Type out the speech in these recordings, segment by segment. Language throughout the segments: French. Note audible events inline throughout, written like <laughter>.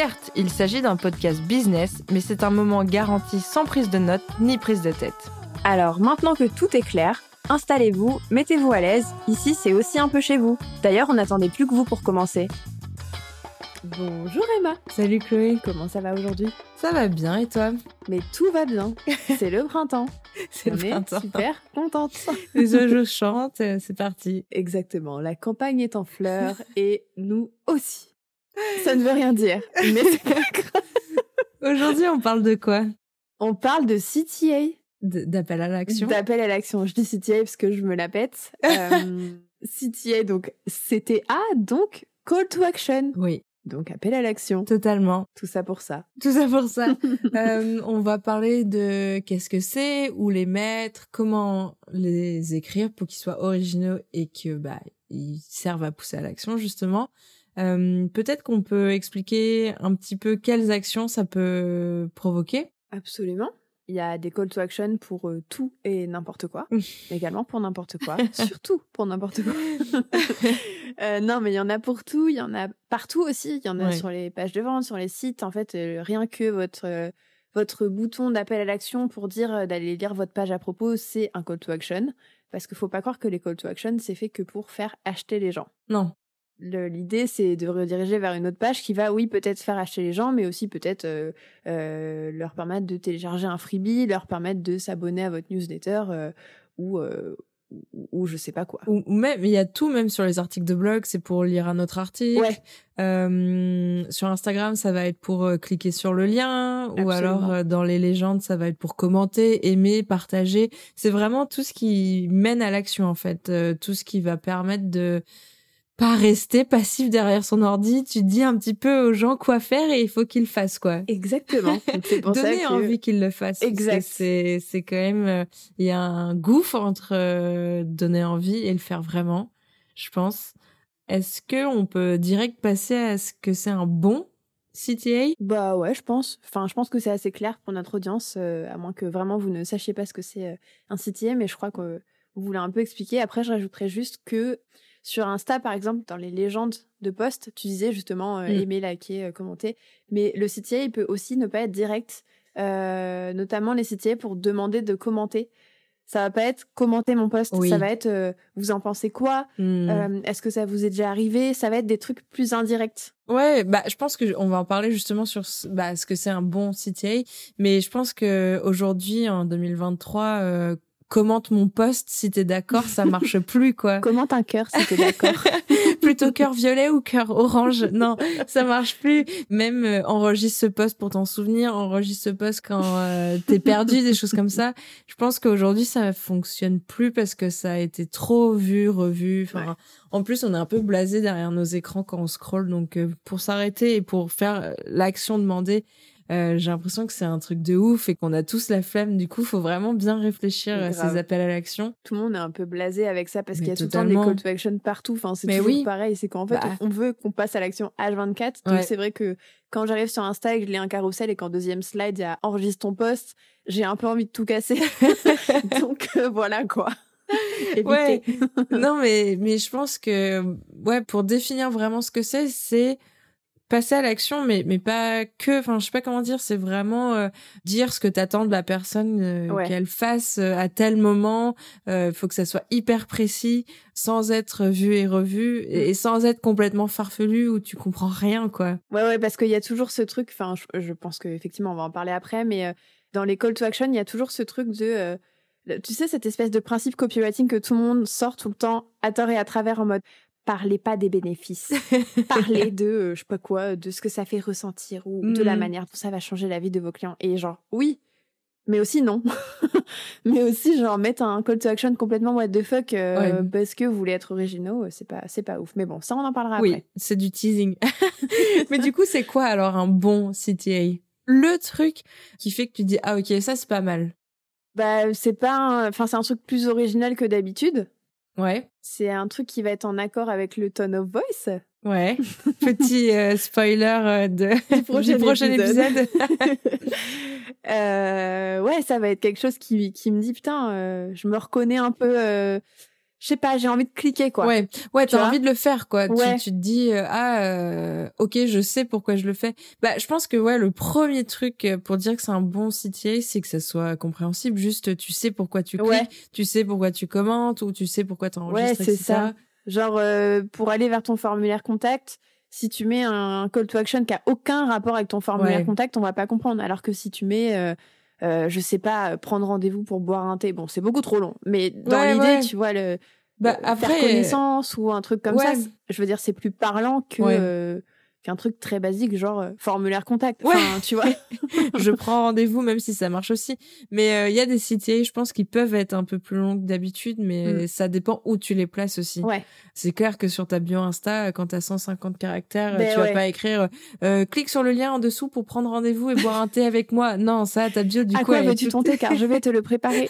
Certes, il s'agit d'un podcast business, mais c'est un moment garanti sans prise de notes ni prise de tête. Alors maintenant que tout est clair, installez-vous, mettez-vous à l'aise, ici c'est aussi un peu chez vous. D'ailleurs, on n'attendait plus que vous pour commencer. Bonjour Emma Salut Chloé Comment ça va aujourd'hui? Ça va bien et toi? Mais tout va bien, <laughs> c'est le printemps. C'est le printemps. est super contente. <laughs> Les oiseaux chantent, euh, c'est parti. Exactement, la campagne est en fleurs <laughs> et nous aussi. Ça ne veut rien dire, mais c'est pas <laughs> grave. Aujourd'hui, on parle de quoi? On parle de CTA, D'appel à l'action d'appel à l'action. Je dis CTA parce que je me la pète. <laughs> Euh, CTA, donc CTA, donc Call to Action. Oui, Donc appel à l'action. totalement. Tout ça pour ça. Tout ça pour ça. <laughs> Euh, on va parler de qu'est-ce que c'est, où les mettre, comment les écrire pour qu'ils soient originaux et que bah ils servent à pousser à l'action justement. Euh, Peut-être qu'on peut expliquer un petit peu quelles actions ça peut provoquer. Absolument. Il y a des call to action pour euh, tout et n'importe quoi. Également pour n'importe quoi. <laughs> Surtout pour n'importe quoi. <laughs> Euh, non, mais il y en a pour tout. Il y en a partout aussi. Il y en a Ouais. sur les pages de vente, sur les sites. En fait, rien que votre, votre bouton d'appel à l'action pour dire d'aller lire votre page à propos, c'est un call to action. Parce qu'il faut pas croire que les call to action, c'est fait que pour faire acheter les gens. Non. L'idée, c'est de rediriger vers une autre page qui va, oui, peut-être faire acheter les gens, mais aussi peut-être euh, euh, leur permettre de télécharger un freebie, leur permettre de s'abonner à votre newsletter euh, ou, euh, ou, ou je sais pas quoi. Ou ou même il y a tout même sur les articles de blog, c'est pour lire un autre article. Ouais. Euh, sur Instagram, ça va être pour euh, cliquer sur le lien, ou alors euh, dans les légendes, ça va être pour commenter, aimer, partager. C'est vraiment tout ce qui mène à l'action en fait, Euh, tout ce qui va permettre de pas rester passif derrière son ordi. Tu dis un petit peu aux gens quoi faire et il faut qu'ils le fassent quoi. Exactement. C'est pour <laughs> ça Donner que... envie qu'ils le fassent. Exact. C'est c'est quand même euh, il y a un gouffre entre euh, donner envie et le faire vraiment, je pense. Est-ce que on peut direct passer à ce que c'est un bon CTA Bah ouais, je pense. Enfin, je pense que c'est assez clair pour notre audience, euh, à moins que vraiment vous ne sachiez pas ce que c'est euh, un CTA, mais je crois que vous voulez un peu expliquer. Après, je rajouterais juste que sur Insta, par exemple, dans les légendes de posts, tu disais justement euh, Mm. aimer, liker, euh, commenter, mais le CTA, il peut aussi ne pas être direct, euh, notamment les CTA pour demander de commenter. Ça va pas être commenter mon post, Oui. ça va être euh, vous en pensez quoi? Euh, Est-ce que ça vous est déjà arrivé? Ça va être des trucs plus indirects. Ouais, bah je pense que on va en parler justement sur ce, bah, ce que c'est un bon CTA, mais je pense que aujourd'hui en 2023 euh, commente mon post si t'es d'accord, ça <laughs> marche plus quoi. Commente un cœur si t'es d'accord. <laughs> Plutôt cœur violet ou cœur orange. Non, ça marche plus. Même euh, enregistre ce post pour t'en souvenir, enregistre ce post quand euh, t'es perdu, des choses comme ça. Je pense qu'aujourd'hui ça fonctionne plus parce que ça a été trop vu, revu. Enfin, Ouais. en plus on est un peu blasé derrière nos écrans quand on scrolle. Donc euh, pour s'arrêter et pour faire l'action demandée, euh, j'ai l'impression que c'est un truc de ouf et qu'on a tous la flemme. Du coup, faut vraiment bien réfléchir à ces appels à l'action. tout le monde est un peu blasé avec ça parce qu'il y a tout le temps des call to action partout. Enfin, c'est toujours oui. pareil. C'est qu'en fait, Bah. on veut qu'on passe à l'action H24. Donc, Ouais. c'est vrai que quand j'arrive sur Insta et que je lis un carrousel et qu'en deuxième slide, il y a enregistre ton post, j'ai un peu envie de tout casser. <laughs> <laughs> donc, euh, voilà quoi. Ouais. non, mais, mais je pense que, ouais, pour définir vraiment ce que c'est, c'est passer à l'action, mais mais pas que. Enfin, je sais pas comment dire. C'est vraiment euh, dire ce que t'attends de la personne euh, qu'elle fasse euh, à tel moment. Il faut que ça soit hyper précis, sans être vu et revu, et, sans être complètement farfelu où tu comprends rien, quoi. Ouais, ouais, parce qu'il y a toujours ce truc. Enfin, je, je pense qu'effectivement, on va en parler après, mais dans les call to action, il y a toujours ce truc de tu sais, cette espèce de principe copywriting que tout le monde sort tout le temps à tort et à travers en mode parlez pas des bénéfices. <laughs> parlez de, euh, je sais pas quoi, de ce que ça fait ressentir ou de la mm. manière dont ça va changer la vie de vos clients. Et genre, oui, mais aussi non. <laughs> mais aussi, genre, mettre un call to action complètement what the fuck euh, parce que vous voulez être originaux, euh, c'est pas, c'est pas ouf. Mais bon, ça, on en parlera oui, après. c'est du teasing. <laughs> mais du coup, c'est quoi alors un bon CTA Le truc qui fait que tu dis, ah ok, ça c'est pas mal. Bah, c'est pas, enfin, c'est un truc plus original que d'habitude. Ouais. C'est un truc qui va être en accord avec le tone of voice. Ouais. <laughs> Petit euh, spoiler euh, de, du prochain, épisode. <laughs> euh, ouais, ça va être quelque chose qui, qui me dit putain, euh, je me reconnais un peu je sais pas, j'ai envie de cliquer quoi. Ouais, ouais, t'as envie de le faire quoi. Tu, tu, te dis euh, ah euh, ok, je sais pourquoi je le fais. Bah, je pense que ouais, le premier truc euh, pour dire que c'est un bon CTA, c'est que ça soit compréhensible. Juste, tu sais pourquoi tu cliques, tu sais pourquoi tu commentes ou tu sais pourquoi t'enregistres. Ouais, c'est ça. Genre pour aller vers ton formulaire contact, si tu mets un call to action qui a aucun rapport avec ton formulaire contact, on va pas comprendre. Alors que si tu mets euh, je sais pas, prendre rendez-vous pour boire un thé. Bon, c'est beaucoup trop long, mais dans l'idée, tu vois, le, bah, après, faire connaissance ou un truc comme ça, je veux dire, c'est plus parlant que euh, qu'un truc très basique, genre euh, formulaire contact. Ouais. tu vois. <laughs> je prends rendez-vous, même si ça marche aussi. Mais il y a des CTA, je pense, qui peuvent être un peu plus longs que d'habitude, mais mm. ça dépend où tu les places aussi. Ouais. C'est clair que sur ta bio Insta, quand t'as 150 caractères, ben tu vas pas écrire euh, clique sur le lien en dessous pour prendre rendez-vous et boire un thé avec moi. Non, ça, ta bio du à coup. À quoi veux-tu ton thé car je vais te le préparer.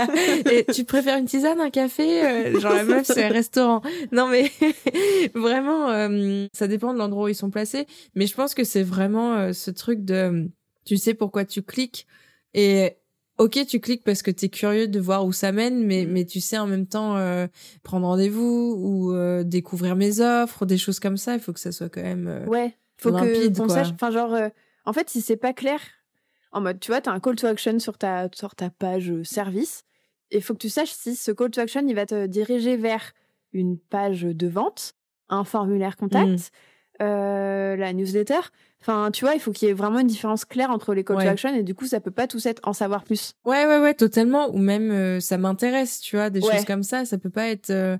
<laughs> et tu préfères une tisane, un café, euh, genre la meuf c'est un restaurant. Non mais <laughs> vraiment, euh, ça dépend de l'endroit où ils sont placés. Mais je pense que c'est vraiment euh, ce truc de, tu sais pourquoi tu cliques et ok, tu cliques parce que tu es curieux de voir où ça mène, mais, mm. mais tu sais en même temps euh, prendre rendez-vous ou euh, découvrir mes offres, des choses comme ça. Il faut que ça soit quand même euh, ouais, faut limpide, que sache. Enfin, genre, en fait, si c'est pas clair, en mode, tu vois, t'as un call to action sur ta sur ta page service, il faut que tu saches si ce call to action il va te diriger vers une page de vente, un formulaire contact. Euh, la newsletter. Enfin, tu vois, il faut qu'il y ait vraiment une différence claire entre les call to action et du coup, ça peut pas tous être en savoir plus. Ouais, ouais, ouais, totalement. Ou même, euh, ça m'intéresse, tu vois, des choses comme ça. Ça peut pas être. Euh,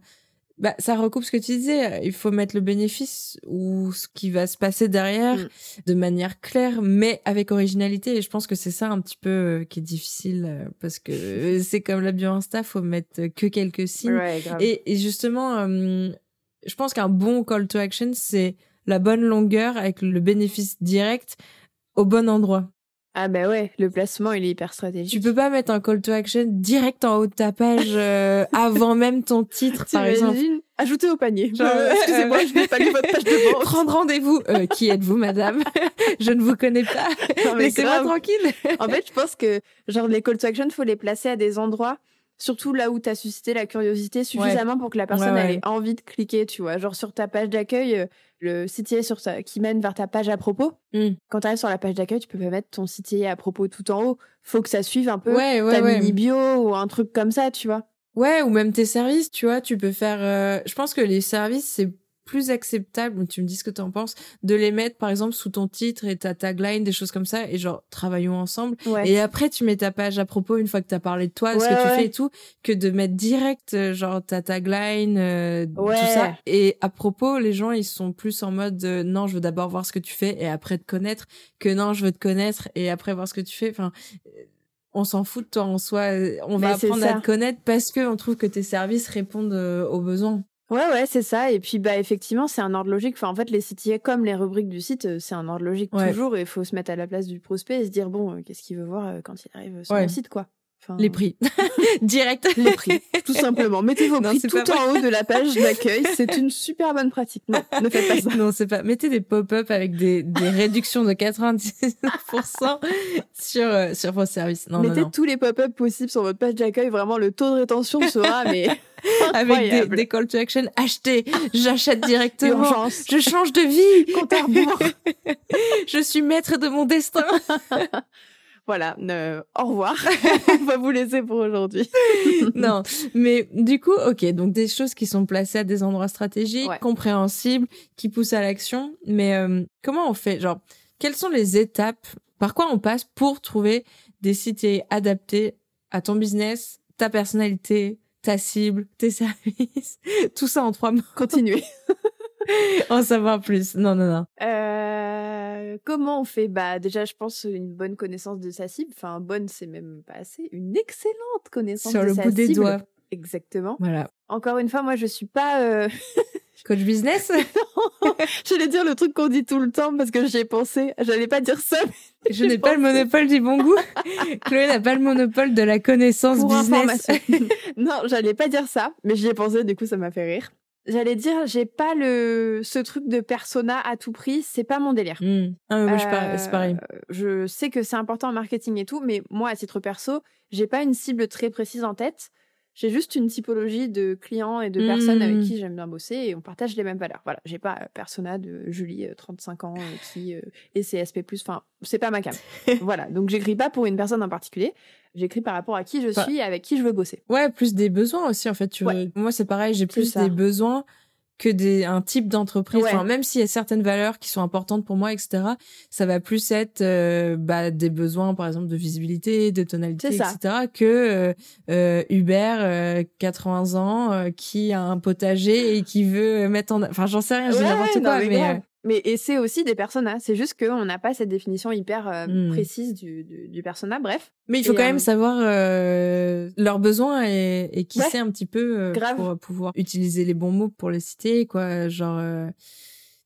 bah, ça recoupe ce que tu disais. Il faut mettre le bénéfice ou ce qui va se passer derrière mm. de manière claire, mais avec originalité. Et je pense que c'est ça un petit peu qui est difficile parce que <laughs> c'est comme la bio Insta, faut mettre que quelques signes. et, et, justement, je pense qu'un bon call to action, c'est la bonne longueur avec le bénéfice direct au bon endroit. Ah bah ouais, le placement il est hyper stratégique. Tu peux pas mettre un call to action direct en haut de ta page euh, <laughs> avant même ton titre par exemple. Ajouter au panier. Euh, excusez-moi, je n'ai pas lu votre page de <laughs> vente. Prendre rendez-vous. Euh, qui êtes-vous, madame? <laughs> Je ne vous connais pas. Laissez-moi tranquille. en fait, je pense que genre les call to action, faut les placer à des endroits surtout là où tu as suscité la curiosité suffisamment pour que la personne ait envie de cliquer, tu vois. Genre sur ta page d'accueil, euh, le CTA sur qui mène vers ta page à propos. Hmm. Quand tu arrives sur la page d'accueil, tu peux pas mettre ton CTA à propos tout en haut. Faut que ça suive un peu ta mini bio ou un truc comme ça, tu vois. Ouais, ou même tes services, tu vois, tu peux faire. Euh, je pense que les services, c'est plus acceptable, tu me dis ce que tu en penses, de les mettre par exemple sous ton titre et ta tagline, des choses comme ça, et genre travaillons ensemble. Et après tu mets ta page à propos une fois que tu as parlé de toi, de ce que tu fais et tout, que de mettre direct euh, genre ta tagline, euh, tout ça. Et à propos, les gens ils sont plus en mode euh, non, je veux d'abord voir ce que tu fais et après te connaître, que non, je veux te connaître et après voir ce que tu fais. Enfin on s'en fout de toi en soi. On va apprendre à te connaître parce que on trouve que tes services répondent aux besoins. Ouais, ouais, c'est ça. Et puis, bah, effectivement, c'est un ordre logique. Enfin, en fait, les CTA, comme les rubriques du site, euh, c'est un ordre logique toujours. Et il faut se mettre à la place du prospect et se dire, bon, euh, qu'est-ce qu'il veut voir euh, quand il arrive sur le site, quoi. Les prix. <laughs> Direct. Les prix, tout simplement. Mettez vos prix tout en haut de la page <laughs> d'accueil. C'est une super bonne pratique. Non, ne faites pas ça. Non, c'est pas. Mettez des pop-up avec des, des <laughs> réductions de 99% sur, sur vos services. Non, Mettez non, non. tous les pop-up possibles sur votre page d'accueil. Vraiment, le taux de rétention sera, mais avec des, des, call to action. Acheter, j'achète directement. Urgence. Je change de vie. Compte à rebours. je suis maître de mon destin. Voilà, au revoir. <laughs> On va vous laisser pour aujourd'hui. <laughs> non, mais du coup, ok, donc des choses qui sont placées à des endroits stratégiques, compréhensibles, qui poussent à l'action. Mais euh, comment on fait Genre, quelles sont les étapes? Par quoi on passe pour trouver des sites adaptés à ton business, ta personnalité, ta cible, tes <laughs> services, tout ça en trois mots. Continuez. <laughs> en savoir plus. Non, non, non. Euh, comment on fait? Bah déjà, je pense une bonne connaissance de sa cible. Enfin, bonne, c'est même pas assez. Une excellente connaissance Sur de sa cible. Sur le bout des doigts. Exactement. Voilà. Encore une fois, moi, je suis pas. Euh... <laughs> Coach business? <laughs> J'allais dire le truc qu'on dit tout le temps parce que j'y ai pensé. J'allais pas dire ça. Je n'ai pas le monopole du bon goût. Chloé n'a pas le monopole de la connaissance business. non, j'allais pas dire ça, mais j'y ai pensé, du coup ça m'a fait rire. J'allais dire, j'ai pas le ce truc de persona à tout prix, c'est pas mon délire. Mmh. Ah oui, euh, c'est pareil. Je sais que c'est important en marketing et tout, mais moi à titre perso, j'ai pas une cible très précise en tête. J'ai juste une typologie de clients et de personnes avec mmh. qui j'aime bien bosser et on partage les mêmes valeurs. Voilà, j'ai pas euh, persona de Julie, 35 euh, ans, euh, qui est CSP+. Enfin, c'est pas ma cam. <laughs> voilà, donc j'écris pas pour une personne en particulier. J'écris par rapport à qui je suis et avec qui je veux bosser. Ouais, plus des besoins aussi en fait. Tu Moi, c'est pareil, j'ai plus des besoins que des un type d'entreprise. Enfin, même s'il y a certaines valeurs qui sont importantes pour moi, etc. Ça va plus être euh, bah, des besoins, par exemple, de visibilité, de tonalité, etc. Que euh, euh Hubert, 80 euh, ans, qui a un potager et qui veut mettre en, enfin, j'en sais rien, dis n'importe quoi, mais, mais et c'est aussi des personas. C'est juste qu'on n'a pas cette définition hyper euh, hmm. précise du, du, du, persona. Bref. Mais il faut quand même euh, savoir euh, leurs besoins et, et qui sait un petit peu euh, pour pouvoir utiliser les bons mots pour les citer. Quoi, genre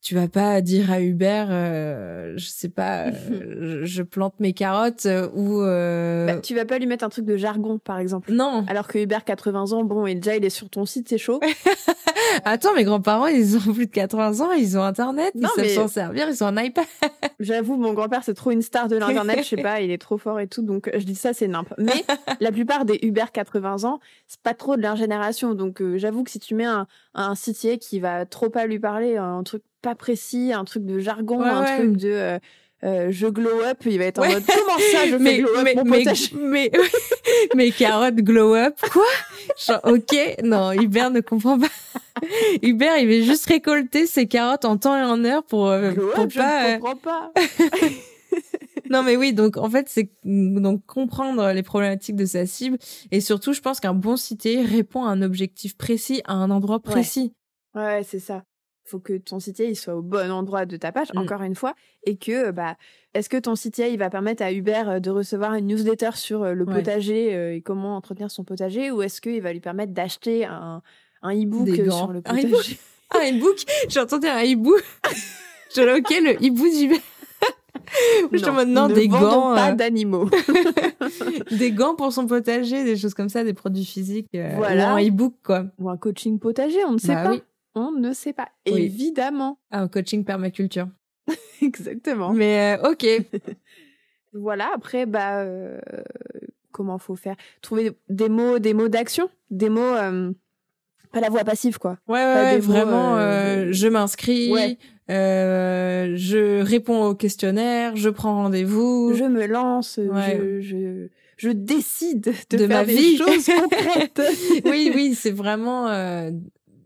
tu vas pas dire à Hubert, euh, je sais pas, euh, <laughs> je, plante mes carottes ou. Euh... Bah, tu vas pas lui mettre un truc de jargon, par exemple. Non. Alors que Hubert, 80 ans, bon, et déjà il est sur ton site, c'est chaud. <laughs> <laughs> Attends, mes grands-parents, ils ont plus de 80 ans, ils ont Internet, ils savent s'en servir, ils ont un iPad. <laughs> J'avoue, mon grand-père, c'est trop une star de l'Internet, je sais <laughs> pas, il est trop fort et tout, donc je dis ça, c'est nimp. Mais la plupart des Hubert 80 ans, c'est pas trop de leur génération, donc j'avoue que si tu mets un, un sitier qui va trop pas lui parler, un truc pas précis, un truc de jargon, un truc de euh, euh, je glow up, il va être en mode comment ça je mais, fais glow up mais, mon mais, mais, <laughs> mais carottes glow up quoi? Genre ok non Hubert ne comprend pas. <laughs> Hubert il va juste récolter ses carottes en temps et en heure pour euh, pour pas. Je comprends pas. <laughs> non mais oui donc en fait c'est donc comprendre les problématiques de sa cible et surtout je pense qu'un bon cité répond à un objectif précis à un endroit précis. Ouais, ouais c'est ça faut que ton site il soit au bon endroit de ta page, mmh. encore une fois, et que bah est-ce que ton site il va permettre à Hubert euh, de recevoir une newsletter sur euh, le potager euh, et comment entretenir son potager, ou est-ce qu'il va lui permettre d'acheter un un e-book sur le potager? Un e-book? J'ai entendu un e-book. J'ai ok le e-book d'Hubert. Je te demande des gants. Pas d'animaux. <laughs> des gants pour son potager, des choses comme ça, des produits physiques. voilà. Ou un e-book, quoi. Ou un coaching potager, on ne sait bah pas on ne sait pas. Évidemment. Ah, un coaching permaculture. <laughs> Exactement. Mais euh, ok. <laughs> voilà. Après, bah, euh, comment faut faire? Trouver des mots, des mots d'action, des mots. Euh, pas la voix passive, quoi. Ouais, ouais, vraiment. je m'inscris. je réponds au questionnaire. Je prends rendez-vous. Je me lance. Je, je, décide de, faire ma des vie. choses <laughs> concrètes. oui, oui, c'est vraiment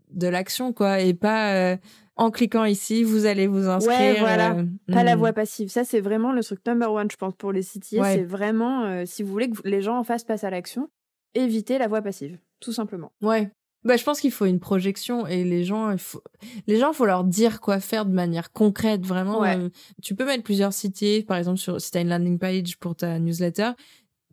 de l'action quoi et pas euh, en cliquant ici vous allez vous inscrire ouais, voilà. euh, pas la hmm. voie passive. Ça c'est vraiment le truc number one je pense pour les sitiers c'est vraiment euh, si vous voulez que les gens en fassent passer à l'action évitez la voie passive tout simplement. Ouais. Bah, je pense qu'il faut une projection et les gens, il faut, les gens, faut leur dire quoi faire de manière concrète, vraiment. tu peux mettre plusieurs sitiers, par exemple, sur, si t'as une landing page pour ta newsletter,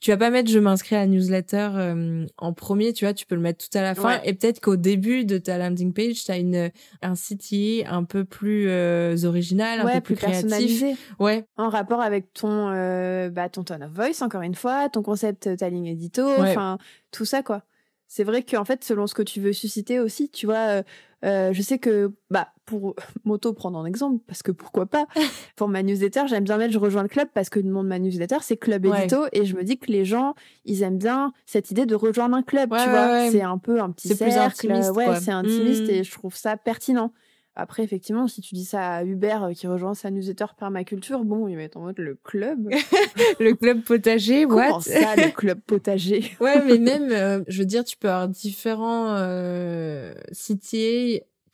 tu vas pas mettre je m'inscris à la newsletter euh, en premier, tu vois, tu peux le mettre tout à la fin et peut-être qu'au début de ta landing page, tu as une un site un peu plus euh, original, un peu plus, créatif. Ouais. En rapport avec ton euh, bah ton tone of voice encore une fois, ton concept ta ligne édito, enfin tout ça quoi. C'est vrai qu'en fait selon ce que tu veux susciter aussi, tu vois euh, je sais que bah pour <laughs> m'auto prendre en exemple, parce que pourquoi pas, <laughs> pour ma newsletter, j'aime bien mettre je rejoins le club parce que le nom de ma newsletter, c'est Club Edito et je me dis que les gens, ils aiment bien cette idée de rejoindre un club, tu vois. C'est un peu un petit cercle. ouais, c'est intimiste et mmh. je trouve ça pertinent. Après, effectivement, si tu dis ça à Hubert euh, qui rejoint sa newsletter permaculture, bon, il va être en mode le club? <laughs> le club potager, Comment ça, le club potager? Ouais, mais même, euh, je veux dire, tu peux avoir différents euh,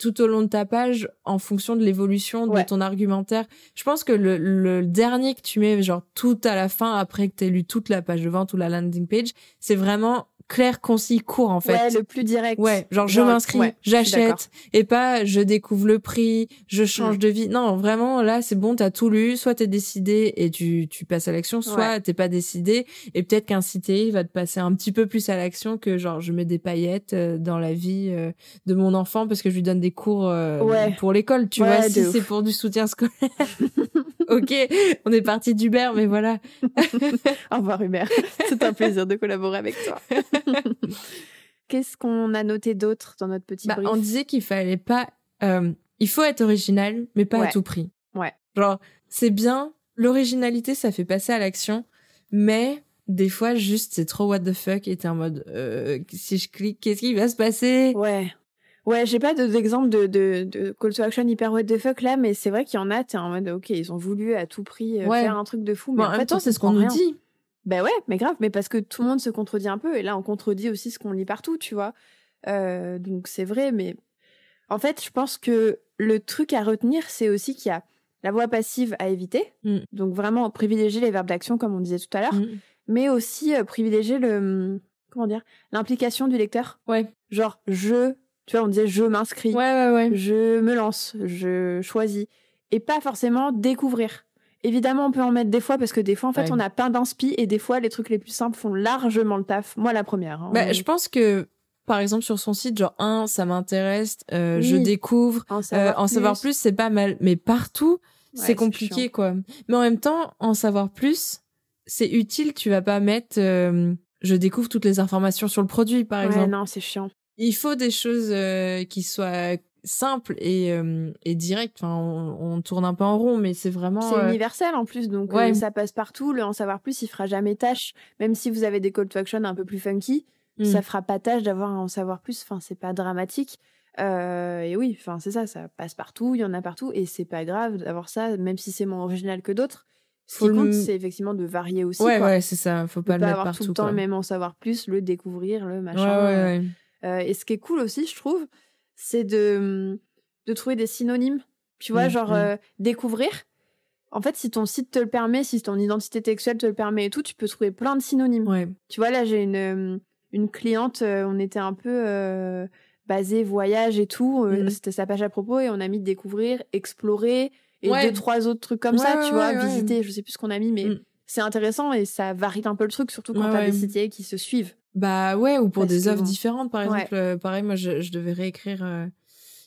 tout au long de ta page en fonction de l'évolution de ton argumentaire. Je pense que le, le, dernier que tu mets, genre tout à la fin, après que tu lu toute la page de vente ou la landing page, c'est vraiment clair, concis, court en fait. Ouais, le plus direct. Ouais, genre je m'inscris, j'achète et pas je découvre le prix, je change mm. de vie. Non, vraiment là c'est bon, t'as tout lu, soit t'es décidé et tu tu passes à l'action, soit t'es pas décidé et peut-être qu'un cité va te passer un petit peu plus à l'action que genre je mets des paillettes euh, dans la vie euh, de mon enfant parce que je lui donne des cours euh, pour l'école, tu vois, si c'est pour du soutien scolaire. <laughs> ok, on est parti d'Hubert, mais voilà. Au revoir Hubert, <laughs> c'est un plaisir de collaborer avec toi. <laughs> Qu'est-ce qu'on a noté d'autre dans notre petit bah, On disait qu'il fallait pas. Euh, il faut être original, mais pas à tout prix. Ouais. Genre, c'est bien. L'originalité, ça fait passer à l'action, mais des fois, juste, c'est trop what the fuck et t'es en mode, euh, si je clique, qu'est-ce qui va se passer? Ouais. Ouais, j'ai pas d'exemple de, de, de, call to action hyper what the fuck là, mais c'est vrai qu'il y en a, t'es en mode, ok, ils ont voulu à tout prix euh, faire un truc de fou, mais en, même temps, c'est ce qu'on nous dit. Ben ouais, mais grave, mais parce que tout le monde se contredit un peu, et là on contredit aussi ce qu'on lit partout, tu vois. Euh, donc c'est vrai, mais en fait, je pense que le truc à retenir, c'est aussi qu'il y a la voix passive à éviter, mm. donc vraiment privilégier les verbes d'action comme on disait tout à l'heure, mm. mais aussi euh, privilégier le comment dire l'implication du lecteur. Ouais. Genre je, tu vois, on disait je m'inscris, ouais, ouais, ouais. je me lance, je choisis, et pas forcément découvrir. Évidemment, on peut en mettre des fois parce que des fois, en fait, on a plein d'inspi et des fois, les trucs les plus simples font largement le taf. Moi, la première. Hein. Bah, je pense que, par exemple, sur son site, genre, un, ça m'intéresse, euh, je découvre, en savoir, euh, plus, c'est pas mal. Mais partout, c'est compliqué, quoi. Mais en même temps, en savoir plus, c'est utile. Tu vas pas mettre, euh, je découvre toutes les informations sur le produit, par exemple. non, c'est chiant. Il faut des choses qui soient simple et, euh, et direct. Enfin, on, tourne un peu en rond, mais c'est vraiment. C'est euh, universel en plus, donc euh, ça passe partout. Le en savoir plus, il fera jamais tâche. Même si vous avez des call to action un peu plus funky, mm. ça fera pas tâche d'avoir un en savoir plus. Enfin, c'est pas dramatique. et oui, enfin c'est ça, ça passe partout, il y en a partout, et c'est pas grave d'avoir ça, même si c'est moins original que d'autres. Ce qui compte, c'est effectivement de varier aussi. Ouais, ouais, c'est ça. Faut pas le mettre avoir tout le temps le même en savoir plus, le découvrir, le machin. et ce qui est cool aussi, je trouve, c'est de, de trouver des synonymes. Tu vois, mmh, genre mmh. Euh, découvrir. En fait, si ton site te le permet, si ton identité textuelle te le permet et tout, tu peux trouver plein de synonymes. Ouais. Tu vois, là, j'ai une, euh, une cliente, euh, on était un peu basé voyage et tout. Mmh. C'était sa page à propos et on a mis découvrir, explorer et deux, trois autres trucs comme ça, tu vois, visiter. Je sais plus ce qu'on a mis, mais c'est intéressant et ça varie un peu le truc, surtout quand t'as des sites qui se suivent. Bah ouais, ou pour des offres différentes, par exemple. Euh, pareil, moi, je, je devais réécrire. Euh,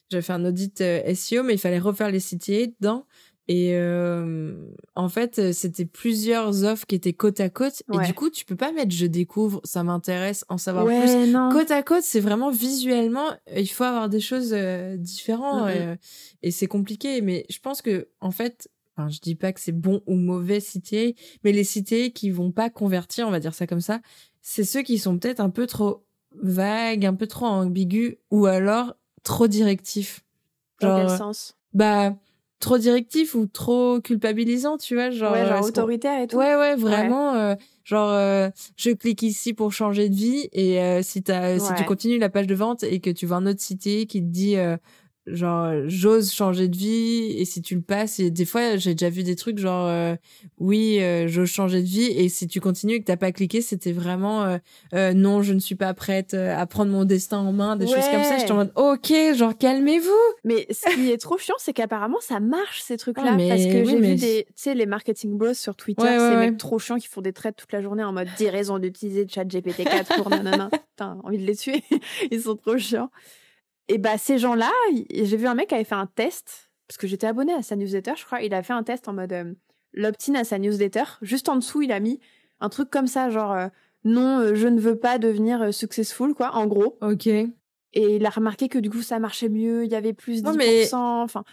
j'avais fait un audit euh, SEO, mais il fallait refaire les CTA dedans. Et en fait, c'était plusieurs offres qui étaient côte à côte. Et du coup, tu peux pas mettre je découvre, ça m'intéresse, en savoir plus. Côte à côte, c'est vraiment visuellement, il faut avoir des choses différentes. et c'est compliqué. Mais je pense que, en fait, Enfin, je dis pas que c'est bon ou mauvais CTA, mais les CTA qui vont pas convertir, on va dire ça comme ça, c'est ceux qui sont peut-être un peu trop vagues, un peu trop ambigus, ou alors trop directifs. Dans quel sens? Bah, trop directif ou trop culpabilisant, tu vois, genre, ouais, genre autoritaire et tout? Ouais, ouais, vraiment. Euh, genre, euh, je clique ici pour changer de vie et euh, si si tu continues la page de vente et que tu vois un autre site qui te dit genre j'ose changer de vie et si tu le passes et des fois j'ai déjà vu des trucs genre euh, oui euh, j'ose changer de vie et si tu continues et que t'as pas cliqué c'était vraiment euh, euh, non je ne suis pas prête à prendre mon destin en main des choses comme ça. Je te demande ok genre calmez-vous. Mais ce qui est trop chiant c'est qu'apparemment ça marche ces trucs là parce que j'ai vu des tu sais les marketing bros sur Twitter ces mecs trop chiants qui font des trades toute la journée en mode 10 raisons d'utiliser chat GPT-4 pour nanana. <laughs> Putain envie de les tuer. <laughs> Ils sont trop chiants et bah ces gens-là, j'ai vu un mec qui avait fait un test parce que j'étais abonné à sa newsletter, je crois. Il a fait un test en mode euh, l'opt-in à sa newsletter. Juste en dessous, il a mis un truc comme ça, genre euh, non, euh, je ne veux pas devenir successful, quoi, en gros. Ok. Et il a remarqué que du coup, ça marchait mieux, il y avait plus de Ouais, 10%. mais- Enfin,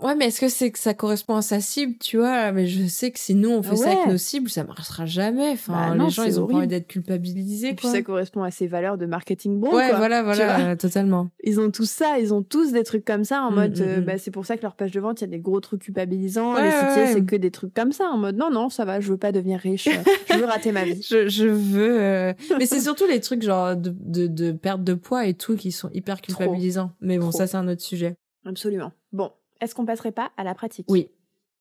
Ouais, mais est-ce que c'est que ça correspond à sa cible, tu vois? Mais je sais que si nous on fait ça avec nos cibles, ça marchera jamais. Enfin, Bah non, les gens, ils ont pas envie horrible. d'être culpabilisés, et puis quoi. ça correspond à ses valeurs de marketing bon, ouais, quoi. voilà, voilà, totalement. Ils ont tous ça, ils ont tous des trucs comme ça en Mm, mode, mm, euh, mm. bah, c'est pour ça que leur page de vente, il y a des gros trucs culpabilisants. Ouais, les ouais. c'est que des trucs comme ça en mode, non, non, ça va, je veux pas devenir riche, euh, je veux rater ma vie. <laughs> Je, je veux. euh, Mais c'est surtout les trucs genre de, de, de perte de poids et tout qui sont hyper culpabilisants. Mais bon, Trop. ça, c'est un autre sujet. Absolument. Bon, est-ce qu'on passerait pas à la pratique? Oui.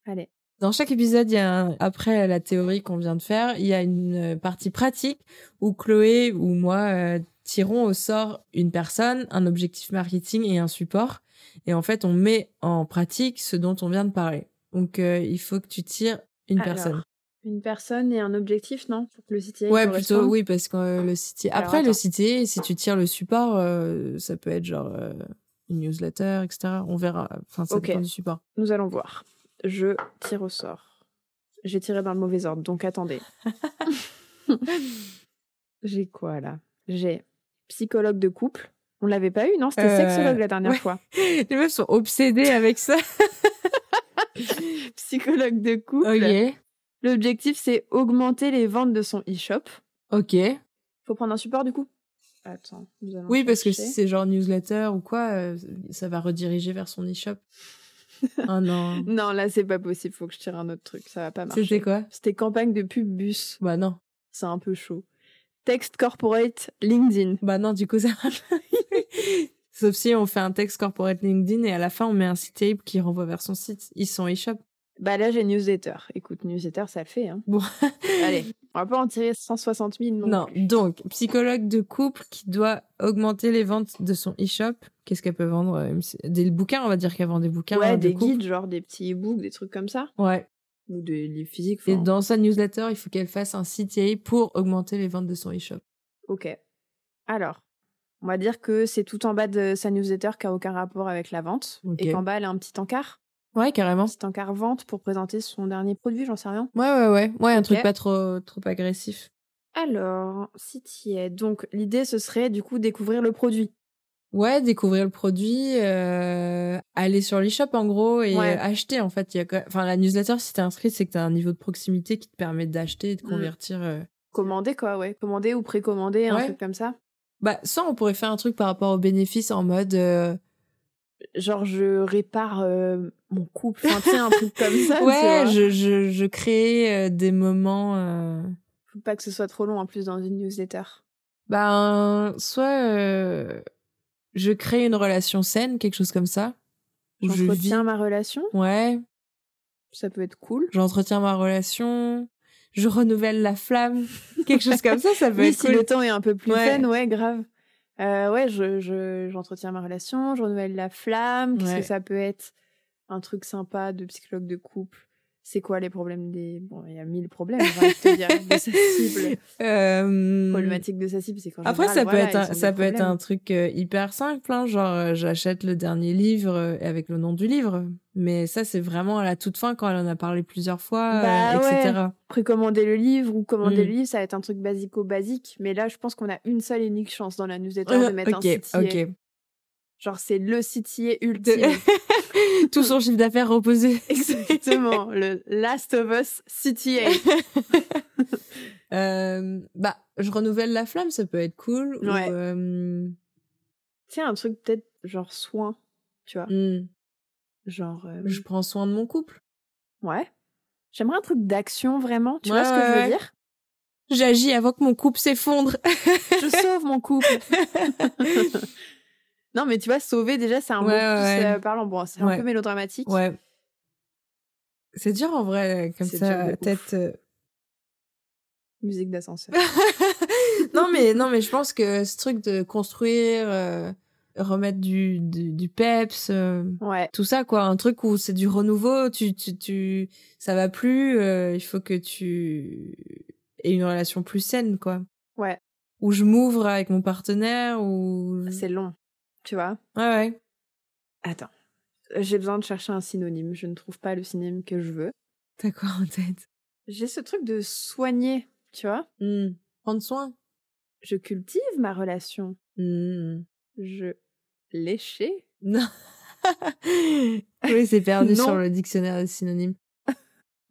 Allez. Dans chaque épisode, il y a un- après la théorie qu'on vient de faire, il y a une euh, partie pratique où Chloé ou moi euh, tirons au sort une personne, un objectif marketing et un support. Et en fait, on met en pratique ce dont on vient de parler. Donc, euh, il faut que tu tires une Alors, personne. Une personne et un objectif, non? Pour que le CTA Ouais, plutôt, oui, parce que euh, le site. Alors, Après, le site, si tu tires le support, euh, ça peut être genre euh, une newsletter, etc. On verra. Enfin, ça dépend du support. Nous allons voir. Je tire au sort. J'ai tiré dans le mauvais ordre, donc attendez. <laughs> J'ai quoi là? J'ai psychologue de couple. On l'avait pas eu, non? C'était Euh, sexologue la dernière ouais. fois. <laughs> Les meufs sont obsédées avec ça. <laughs> Psychologue de couple. ok. L'objectif, c'est augmenter les ventes de son e-shop. Ok. Faut prendre un support du coup? Attends. nous allons Oui, parce que si c'est genre newsletter ou quoi, euh, ça va rediriger vers son e-shop. <laughs> Ah non. Non, là, c'est pas possible. Faut que je tire un autre truc. Ça va pas marcher. C'était quoi C'était campagne de pub bus. Bah non. C'est un peu chaud. Texte corporate LinkedIn. Bah non, du coup, ça marche. <laughs> Sauf si on fait un texte corporate LinkedIn et à la fin, on met un site tape qui renvoie vers son site. Ils sont e-shop. Bah là, j'ai newsletter. Écoute, newsletter, ça le fait. Hein. Bon. <laughs> Allez, <laughs> on va pas en tirer 160 000 non, donc, psychologue de couple qui doit augmenter les ventes de son e-shop. Qu'est-ce qu'elle peut vendre euh, Des bouquins, on va dire qu'elle vend des bouquins. Ouais, de des guides, genre des petits e-books, des trucs comme ça. Ouais. Ou des livres physiques. Et dans sa newsletter, il faut qu'elle fasse un CTA pour augmenter les ventes de son e-shop. Ok. Alors, on va dire que c'est tout en bas de sa newsletter qui a aucun rapport avec la vente. Et qu'en bas, elle a un petit encart. Ouais, carrément. Un petit encart vente pour présenter son dernier produit, j'en sais rien. Ouais, ouais, ouais. Ouais, un truc pas trop, trop agressif. Alors, si tu es. Donc, l'idée, ce serait du coup découvrir le produit. Ouais, découvrir le produit, euh, aller sur l'e-shop en gros et Ouais. acheter en fait. Il y a Enfin, la newsletter, si t'es inscrit, c'est que t'as un niveau de proximité qui te permet d'acheter et de Mm. convertir. euh. Commander, quoi, ouais. Commander ou précommander, un Ouais. truc comme ça. Bah, ça, on pourrait faire un truc par rapport aux bénéfices en mode. euh, Genre, je répare euh, mon couple. Enfin, tu sais, un truc comme ça. ouais, je, je, je crée euh, des moments. euh, Faut pas que ce soit trop long en plus dans une newsletter. Ben, soit euh, je crée une relation saine, quelque chose comme ça. Où je. J'entretiens ma relation. Ouais, Ça peut être cool. j'entretiens ma relation, je renouvelle la flamme, quelque chose comme ça, ça <laughs> peut Oui, être si cool. le temps est un peu plus Ouais. fun, ouais, grave. Euh, ouais, je, je, j'entretiens ma relation, je renouvelle la flamme. Qu'est-ce Ouais. que ça peut être Un truc sympa de psychologue de couple. C'est quoi les problèmes des. Bon, il y a mille problèmes, te dire, <laughs> de sa cible. Euh, Problématique de sa cible, c'est qu'en Après, général, ça peut être un, ça peut être un truc euh, hyper simple, hein, genre euh, j'achète le dernier livre euh, avec le nom du livre. Mais ça, c'est vraiment à la toute fin quand elle en a parlé plusieurs fois, euh, Bah etc. Précommander le livre ou commander Mm. le livre, ça va être un truc basico-basique. Mais là, je pense qu'on a une seule et unique chance dans la newsletter de <laughs> Euh, mettre ok, un CTA. ok. Genre, c'est le CTA De- ultime. <laughs> Tout son chiffre d'affaires reposé. <laughs> Exactement, le Last of Us CTA. <laughs> Euh, bah, je renouvelle la flamme, ça peut être cool. ou, Ouais. euh, Tu sais, un truc peut-être genre soin, tu vois. hmm, Genre, euh, je prends soin de mon couple. ouais. J'aimerais un truc d'action vraiment, tu Ouais, vois ce que ouais, je veux dire? J'agis avant que mon couple s'effondre. Je sauve mon couple. Non, mais tu vois, sauver déjà, c'est un mot Ouais, plus ouais, ouais. euh, parlant. Bon, c'est un peu mélodramatique. ouais. C'est dur en vrai, comme C'est ça, tête. euh. Musique d'ascenseur. <laughs> non mais non mais je pense que ce truc de construire, euh, remettre du du, du peps, euh, ouais. tout ça quoi, un truc où c'est du renouveau, tu tu tu ça va plus, euh, il faut que tu aies une relation plus saine quoi. Ouais. Où je m'ouvre avec mon partenaire ou C'est long, tu vois. ouais ouais. Attends. J'ai besoin de chercher un synonyme. Je ne trouve pas le synonyme que je veux. T'as quoi en tête J'ai ce truc de soigner, tu vois. Hmm. Prendre soin. Je cultive ma relation. Hmm. Je léchais Non. <laughs> oui, c'est perdu Non. sur le dictionnaire des synonymes.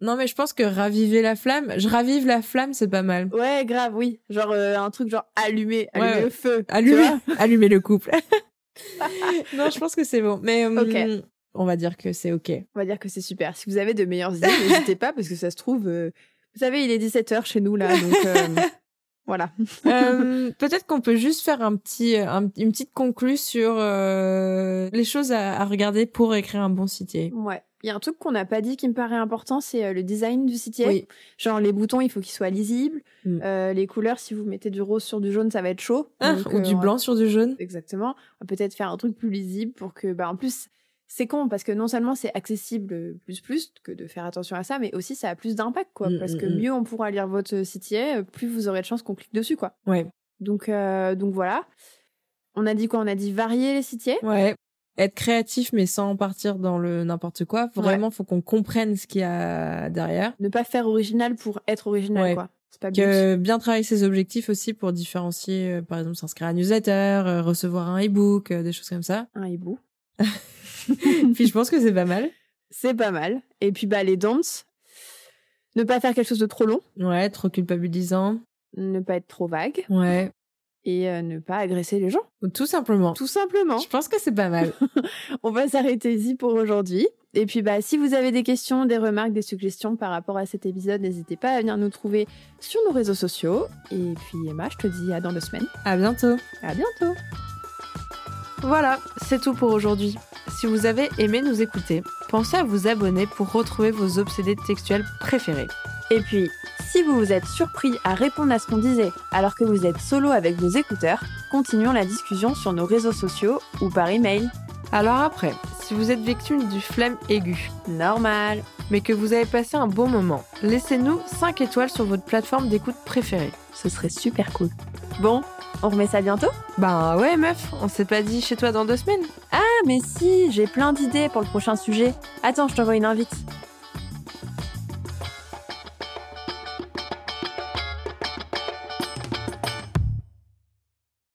Non, mais je pense que raviver la flamme, je ravive la flamme, c'est pas mal. Ouais, grave, oui. Genre euh, un truc genre allumer, allumer Ouais, le feu. Allumer, <laughs> allumer le couple. <laughs> non, je pense que c'est bon. Mais hum, Ok. on va dire que c'est ok. On va dire que c'est super. Si vous avez de meilleures idées, <laughs> n'hésitez pas parce que ça se trouve. euh, Vous savez, il est 17h chez nous là, donc euh, <laughs> voilà. Euh, Peut-être qu'on peut juste faire un petit, un- une petite conclue sur euh, les choses à, à regarder pour écrire un bon sitier. Ouais. Il y a un truc qu'on n'a pas dit qui me paraît important, c'est euh, le design du. Oui. Genre les boutons, il faut qu'ils soient lisibles. Mm. Euh, les couleurs, si vous mettez du rose sur du jaune, ça va être chaud. Ah, Donc, ou euh, du va- blanc sur du jaune. Exactement. On va peut-être faire un truc plus lisible pour que, bah, en plus, c'est con parce que non seulement c'est accessible euh, plus plus que de faire attention à ça, mais aussi ça a plus d'impact, quoi. Mm, parce mm, que mieux on pourra lire votre euh, plus vous aurez de chances qu'on clique dessus, quoi. Ouais. Donc, euh, donc voilà. On a dit quoi? On a dit varier les sitiers. Ouais. Être créatif, mais sans partir dans le n'importe quoi. Vraiment, faut qu'on comprenne ce qu'il y a derrière. Ne pas faire original pour être original, Ouais. quoi. Pas. Que bien travailler ses objectifs aussi pour différencier, euh, par exemple, s'inscrire à un newsletter, euh, recevoir un e-book, euh, des choses comme ça. Un hibou. <laughs> Puis je pense que c'est pas mal. C'est pas mal. Et puis, bah, les danses. Ne pas faire quelque chose de trop long. Ouais, trop culpabilisant. Ne pas être trop vague. Ouais. Et euh, ne pas agresser les gens. Ou Tout simplement. Tout simplement. Je pense que c'est pas mal. <laughs> On va s'arrêter ici pour aujourd'hui. Et puis, bah, si vous avez des questions, des remarques, des suggestions par rapport à cet épisode, n'hésitez pas à venir nous trouver sur nos réseaux sociaux. Et puis, Emma, je te dis à dans deux semaines. à bientôt. À bientôt. Voilà, c'est tout pour aujourd'hui. Si vous avez aimé nous écouter, pensez à vous abonner pour retrouver vos obsédés textuels préférés. Et puis, si vous vous êtes surpris à répondre à ce qu'on disait alors que vous êtes solo avec vos écouteurs, continuons la discussion sur nos réseaux sociaux ou par email. Alors après, si vous êtes victime du flemme aigu, Normal. mais que vous avez passé un bon moment, laissez-nous 5 étoiles sur votre plateforme d'écoute préférée. Ce serait super cool. Bon, on remet ça bientôt? Ben ouais meuf, on s'est pas dit chez toi dans deux semaines Ah, mais si, j'ai plein d'idées pour le prochain sujet. Attends, je t'envoie une invite.